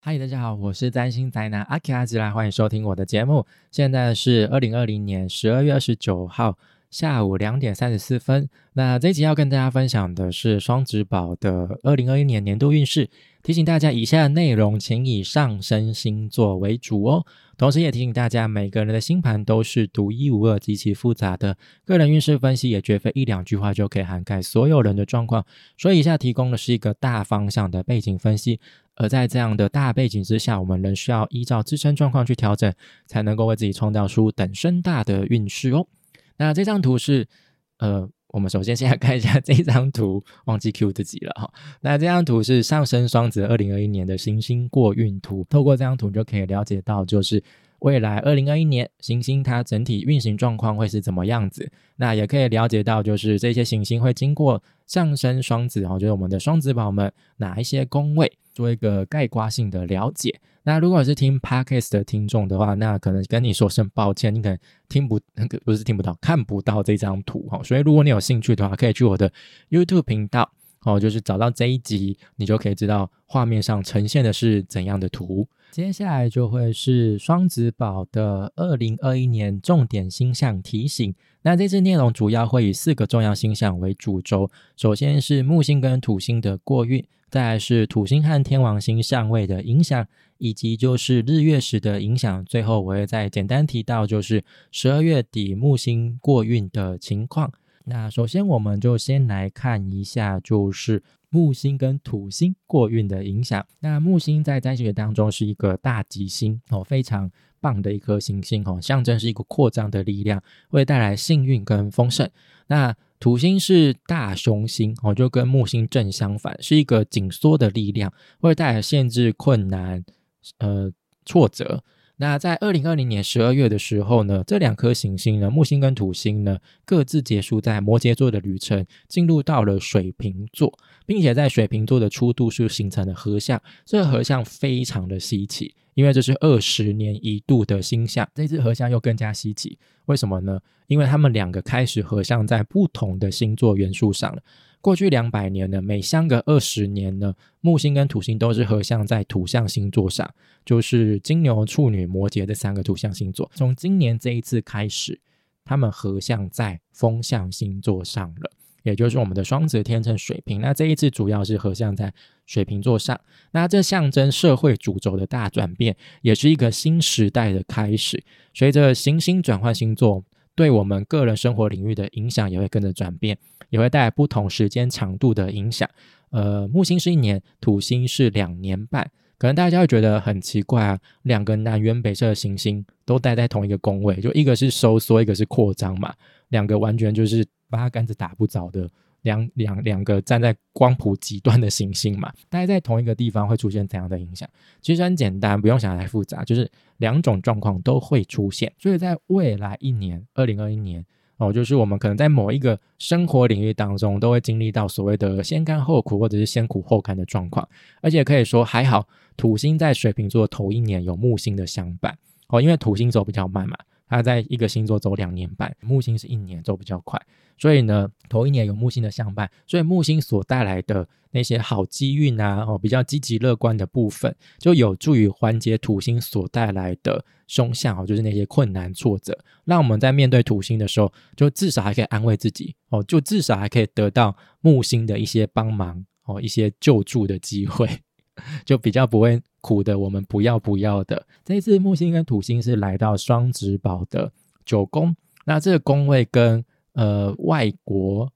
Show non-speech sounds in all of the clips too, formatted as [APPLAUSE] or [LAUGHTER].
嗨，大家好，我是占星宅男阿 K 阿吉拉，欢迎收听我的节目。现在是二零二零年十二月二十九号下午两点三十四分。那这集要跟大家分享的是双子宝的二零二一年年度运势。提醒大家，以下的内容请以上升星座为主哦。同时，也提醒大家，每个人的星盘都是独一无二、极其复杂的，个人运势分析也绝非一两句话就可以涵盖所有人的状况。所以，以下提供的是一个大方向的背景分析。而在这样的大背景之下，我们仍需要依照自身状况去调整，才能够为自己创造出等身大的运势哦。那这张图是，呃。我们首先先来看一下这张图，忘记 Q 自己了哈。那这张图是上升双子二零二一年的行星过运图，透过这张图就可以了解到，就是未来二零二一年行星它整体运行状况会是怎么样子。那也可以了解到，就是这些行星会经过上升双子，然后就是我们的双子宝们哪一些宫位。做一个概括性的了解。那如果是听 podcast 的听众的话，那可能跟你说声抱歉，你可能听不不是听不到，看不到这张图哈。所以如果你有兴趣的话，可以去我的 YouTube 频道哦，就是找到这一集，你就可以知道画面上呈现的是怎样的图。接下来就会是双子宝的二零二一年重点星象提醒。那这次内容主要会以四个重要星象为主轴，首先是木星跟土星的过运。再来是土星和天王星相位的影响，以及就是日月食的影响。最后我会再简单提到，就是十二月底木星过运的情况。那首先我们就先来看一下，就是木星跟土星过运的影响。那木星在占星学当中是一个大吉星哦，非常棒的一颗行星哦，象征是一个扩张的力量，会带来幸运跟丰盛。那土星是大凶星哦，就跟木星正相反，是一个紧缩的力量，会带来限制、困难、呃挫折。那在二零二零年十二月的时候呢，这两颗行星呢，木星跟土星呢，各自结束在摩羯座的旅程，进入到了水瓶座，并且在水瓶座的初度是形成了合相，这个合相非常的稀奇，因为这是二十年一度的星象，这次合相又更加稀奇，为什么呢？因为他们两个开始合相在不同的星座元素上了。过去两百年呢，每相隔二十年呢，木星跟土星都是合相在土象星座上，就是金牛、处女、摩羯这三个土象星座。从今年这一次开始，他们合相在风象星座上了，也就是我们的双子、天秤、水瓶。那这一次主要是合相在水瓶座上，那这象征社会主轴的大转变，也是一个新时代的开始。随着行星转换星座。对我们个人生活领域的影响也会跟着转变，也会带来不同时间长度的影响。呃，木星是一年，土星是两年半，可能大家会觉得很奇怪啊，两个南辕北辙的行星都待在同一个宫位，就一个是收缩，一个是扩张嘛，两个完全就是八竿子打不着的。两两两个站在光谱极端的行星嘛，待在同一个地方会出现怎样的影响？其实很简单，不用想太复杂，就是两种状况都会出现。所以在未来一年，二零二一年哦，就是我们可能在某一个生活领域当中，都会经历到所谓的先甘后苦，或者是先苦后甘的状况。而且可以说还好，土星在水瓶座头一年有木星的相伴哦，因为土星走比较慢嘛。它在一个星座走两年半，木星是一年走比较快，所以呢，头一年有木星的相伴，所以木星所带来的那些好机运啊，哦，比较积极乐观的部分，就有助于缓解土星所带来的凶相哦，就是那些困难挫折，让我们在面对土星的时候，就至少还可以安慰自己哦，就至少还可以得到木星的一些帮忙哦，一些救助的机会。[LAUGHS] 就比较不会苦的，我们不要不要的。这次木星跟土星是来到双子宝的九宫，那这个宫位跟呃外国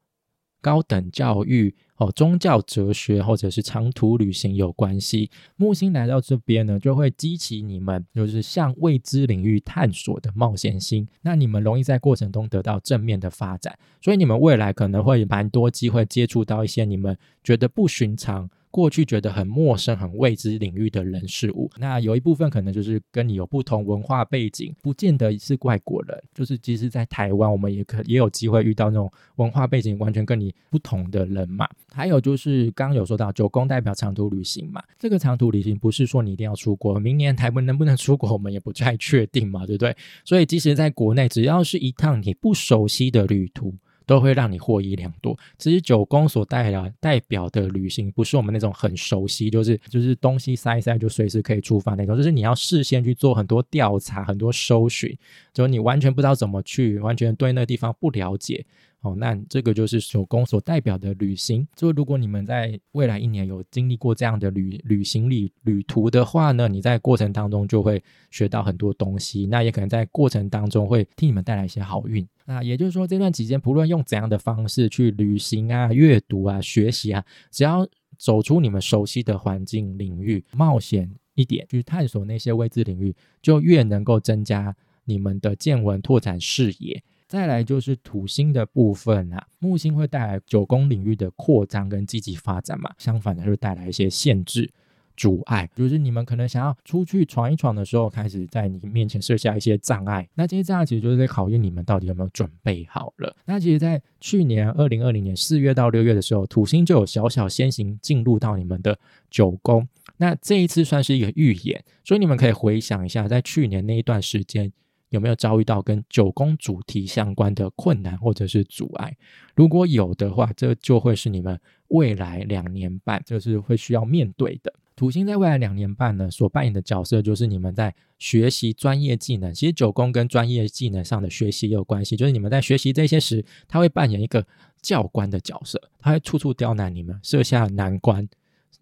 高等教育哦、宗教哲学或者是长途旅行有关系。木星来到这边呢，就会激起你们就是向未知领域探索的冒险心。那你们容易在过程中得到正面的发展，所以你们未来可能会蛮多机会接触到一些你们觉得不寻常。过去觉得很陌生、很未知领域的人事物，那有一部分可能就是跟你有不同文化背景，不见得是外国人，就是即使在台湾，我们也可也有机会遇到那种文化背景完全跟你不同的人嘛。还有就是刚刚有说到九宫代表长途旅行嘛，这个长途旅行不是说你一定要出国，明年台湾能不能出国，我们也不太确定嘛，对不对？所以即使在国内，只要是一趟你不熟悉的旅途。都会让你获益良多。其实九宫所代表代表的旅行，不是我们那种很熟悉，就是就是东西塞一塞就随时可以出发那种，就是你要事先去做很多调查、很多搜寻，就是你完全不知道怎么去，完全对那个地方不了解。哦，那这个就是手工所代表的旅行。就如果你们在未来一年有经历过这样的旅旅行旅旅途的话呢，你在过程当中就会学到很多东西。那也可能在过程当中会替你们带来一些好运。那也就是说，这段期间不论用怎样的方式去旅行啊、阅读啊、学习啊，只要走出你们熟悉的环境领域，冒险一点，去探索那些未知领域，就越能够增加你们的见闻、拓展视野。再来就是土星的部分啊，木星会带来九宫领域的扩张跟积极发展嘛，相反的就带来一些限制、阻碍，就是你们可能想要出去闯一闯的时候，开始在你面前设下一些障碍。那这些障碍其实就是在考验你们到底有没有准备好了。那其实，在去年二零二零年四月到六月的时候，土星就有小小先行进入到你们的九宫，那这一次算是一个预演，所以你们可以回想一下，在去年那一段时间。有没有遭遇到跟九宫主题相关的困难或者是阻碍？如果有的话，这就会是你们未来两年半就是会需要面对的。土星在未来两年半呢，所扮演的角色就是你们在学习专业技能。其实九宫跟专业技能上的学习也有关系，就是你们在学习这些时，他会扮演一个教官的角色，他会处处刁难你们，设下难关。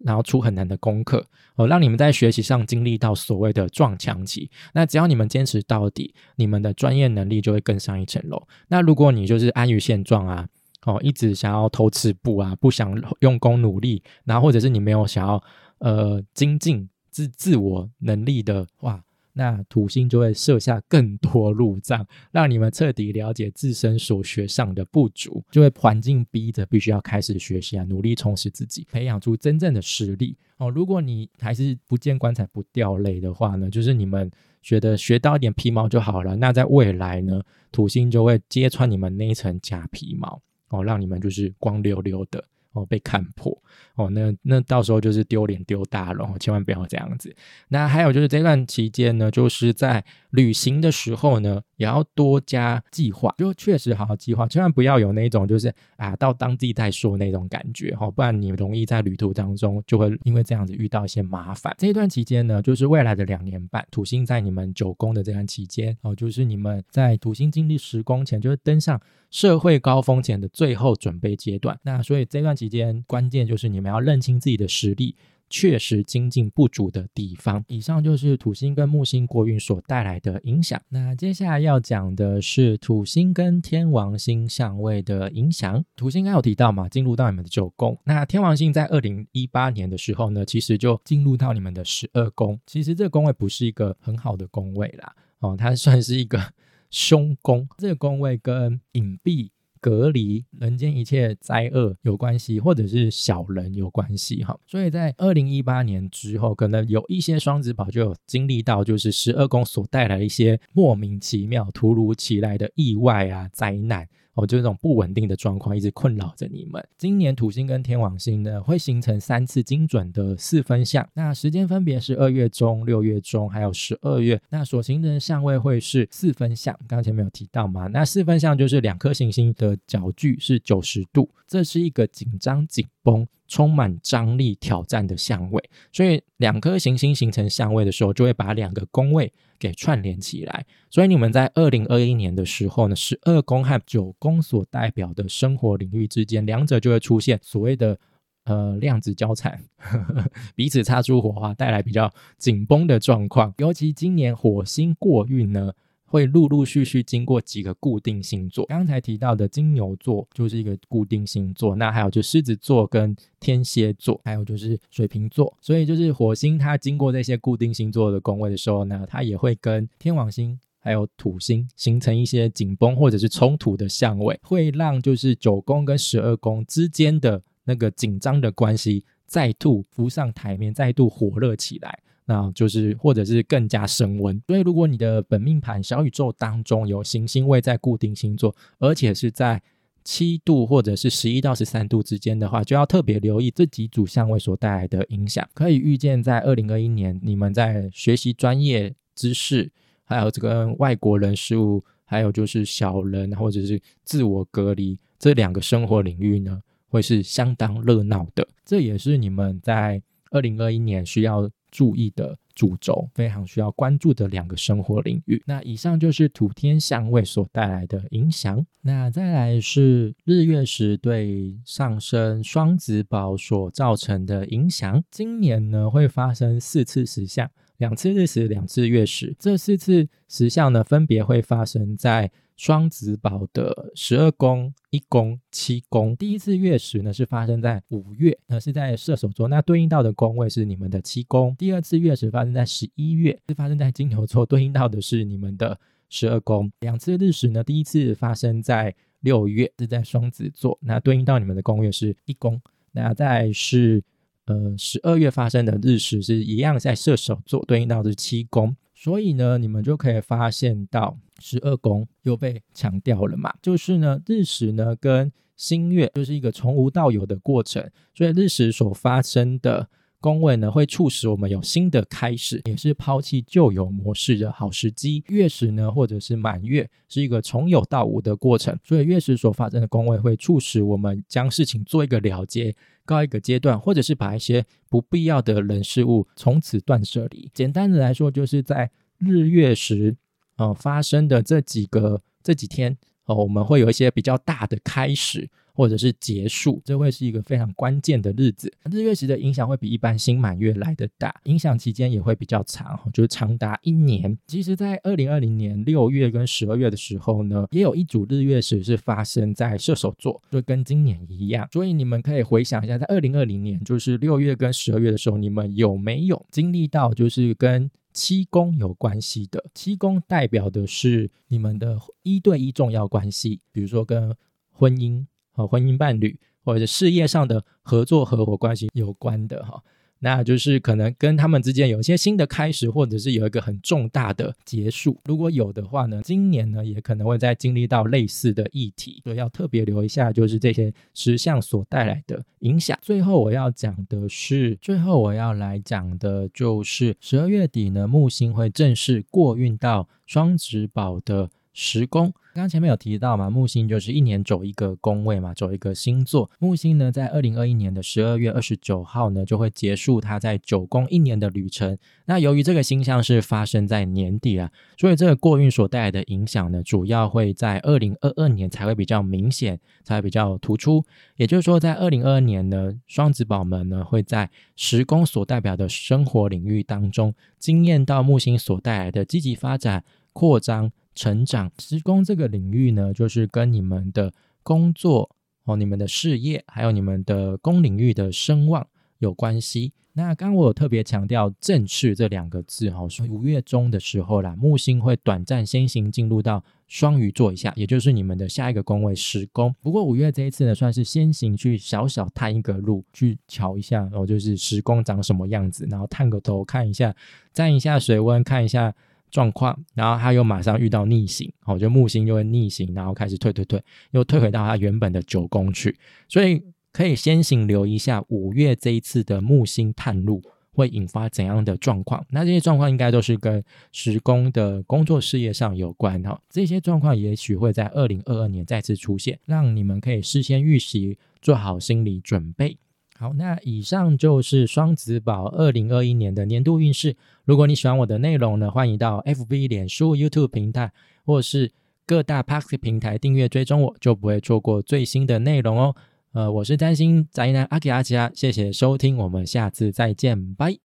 然后出很难的功课哦，让你们在学习上经历到所谓的撞墙期。那只要你们坚持到底，你们的专业能力就会更上一层楼。那如果你就是安于现状啊，哦，一直想要偷吃步啊，不想用功努力，然后或者是你没有想要呃精进自自我能力的话。那土星就会设下更多路障，让你们彻底了解自身所学上的不足，就会环境逼着必须要开始学习啊，努力充实自己，培养出真正的实力哦。如果你还是不见棺材不掉泪的话呢，就是你们觉得学到一点皮毛就好了。那在未来呢，土星就会揭穿你们那一层假皮毛哦，让你们就是光溜溜的。哦，被看破哦，那那到时候就是丢脸丢大了，千万不要这样子。那还有就是这段期间呢，就是在旅行的时候呢，也要多加计划，就确实好好计划，千万不要有那种就是啊，到当地再说那种感觉哈，不然你容易在旅途当中就会因为这样子遇到一些麻烦。这一段期间呢，就是未来的两年半，土星在你们九宫的这段期间哦，就是你们在土星经历十宫前，就是登上社会高峰前的最后准备阶段。那所以这段。期间关键就是你们要认清自己的实力，确实精进不足的地方。以上就是土星跟木星国运所带来的影响。那接下来要讲的是土星跟天王星相位的影响。土星刚有提到嘛，进入到你们的九宫。那天王星在二零一八年的时候呢，其实就进入到你们的十二宫。其实这个宫位不是一个很好的宫位啦，哦，它算是一个 [LAUGHS] 凶宫。这个宫位跟隐蔽。隔离人间一切灾厄有关系，或者是小人有关系哈，所以在二零一八年之后，可能有一些双子宝就有经历到，就是十二宫所带来一些莫名其妙、突如其来的意外啊、灾难。哦，就这种不稳定的状况一直困扰着你们。今年土星跟天王星呢，会形成三次精准的四分相，那时间分别是二月中、六月中，还有十二月。那所形成的相位会是四分相，刚刚前面有提到嘛？那四分相就是两颗行星的角距是九十度，这是一个紧张紧绷。充满张力、挑战的相位，所以两颗行星形成相位的时候，就会把两个宫位给串联起来。所以你们在二零二一年的时候呢，十二宫和九宫所代表的生活领域之间，两者就会出现所谓的呃量子交缠，[LAUGHS] 彼此擦出火花，带来比较紧绷的状况。尤其今年火星过运呢。会陆陆续续经过几个固定星座，刚才提到的金牛座就是一个固定星座，那还有就狮子座跟天蝎座，还有就是水瓶座。所以就是火星它经过这些固定星座的宫位的时候呢，它也会跟天王星还有土星形成一些紧绷或者是冲突的相位，会让就是九宫跟十二宫之间的那个紧张的关系再度浮上台面，再度火热起来。那就是，或者是更加升温。所以，如果你的本命盘小宇宙当中有行星位在固定星座，而且是在七度或者是十一到十三度之间的话，就要特别留意这几组相位所带来的影响。可以预见，在二零二一年，你们在学习专业知识，还有这个外国人事物，还有就是小人或者是自我隔离。这两个生活领域呢，会是相当热闹的。这也是你们在二零二一年需要注意的主轴，非常需要关注的两个生活领域。那以上就是土天相位所带来的影响。那再来是日月食对上升双子宝所造成的影响。今年呢会发生四次石像。两次日食，两次月食，这四次石像呢，分别会发生在双子宝的十二宫、一宫、七宫。第一次月食呢，是发生在五月，那是在射手座，那对应到的宫位是你们的七宫。第二次月食发生在十一月，是发生在金牛座，对应到的是你们的十二宫。两次日食呢，第一次发生在六月，是在双子座，那对应到你们的宫位是一宫。那再是。呃，十二月发生的日食是一样在射手座，对应到是七宫，所以呢，你们就可以发现到十二宫又被强调了嘛。就是呢，日食呢跟新月就是一个从无到有的过程，所以日食所发生的。宫位呢，会促使我们有新的开始，也是抛弃旧有模式的好时机。月食呢，或者是满月，是一个从有到无的过程，所以月食所发生的宫位会促使我们将事情做一个了结，告一个阶段，或者是把一些不必要的人事物从此断舍离。简单的来说，就是在日月食呃发生的这几个这几天，哦，我们会有一些比较大的开始。或者是结束，这会是一个非常关键的日子。日月食的影响会比一般新满月来的大，影响期间也会比较长，就是长达一年。其实，在二零二零年六月跟十二月的时候呢，也有一组日月食是发生在射手座，就跟今年一样。所以你们可以回想一下，在二零二零年，就是六月跟十二月的时候，你们有没有经历到就是跟七宫有关系的？七宫代表的是你们的一对一重要关系，比如说跟婚姻。和婚姻伴侣或者事业上的合作合伙关系有关的哈，那就是可能跟他们之间有一些新的开始，或者是有一个很重大的结束。如果有的话呢，今年呢也可能会再经历到类似的议题，所以要特别留一下，就是这些石像所带来的影响。最后我要讲的是，最后我要来讲的就是十二月底呢，木星会正式过运到双子宝的。十宫，刚刚前面有提到嘛，木星就是一年走一个宫位嘛，走一个星座。木星呢，在二零二一年的十二月二十九号呢，就会结束它在九宫一年的旅程。那由于这个星象是发生在年底啊，所以这个过运所带来的影响呢，主要会在二零二二年才会比较明显，才会比较突出。也就是说，在二零二二年呢，双子宝们呢，会在十宫所代表的生活领域当中，经验到木星所带来的积极发展、扩张。成长施工这个领域呢，就是跟你们的工作哦、你们的事业，还有你们的工领域的声望有关系。那刚我有特别强调“正式”这两个字哈，说五月中的时候啦，木星会短暂先行进入到双鱼座一下，也就是你们的下一个宫位十宫。不过五月这一次呢，算是先行去小小探一个路，去瞧一下哦，就是十宫长什么样子，然后探个头看一下，沾一下水温，看一下。状况，然后他又马上遇到逆行，哦，就木星就会逆行，然后开始退退退，又退回到他原本的九宫去，所以可以先行留意一下五月这一次的木星探路会引发怎样的状况。那这些状况应该都是跟十宫的工作事业上有关哈，这些状况也许会在二零二二年再次出现，让你们可以事先预习，做好心理准备。好，那以上就是双子宝二零二一年的年度运势。如果你喜欢我的内容呢，欢迎到 FB、脸书、YouTube 平台，或是各大 p a x 平台订阅追踪我，就不会错过最新的内容哦。呃，我是占星宅男阿吉阿吉啊，谢谢收听，我们下次再见，拜。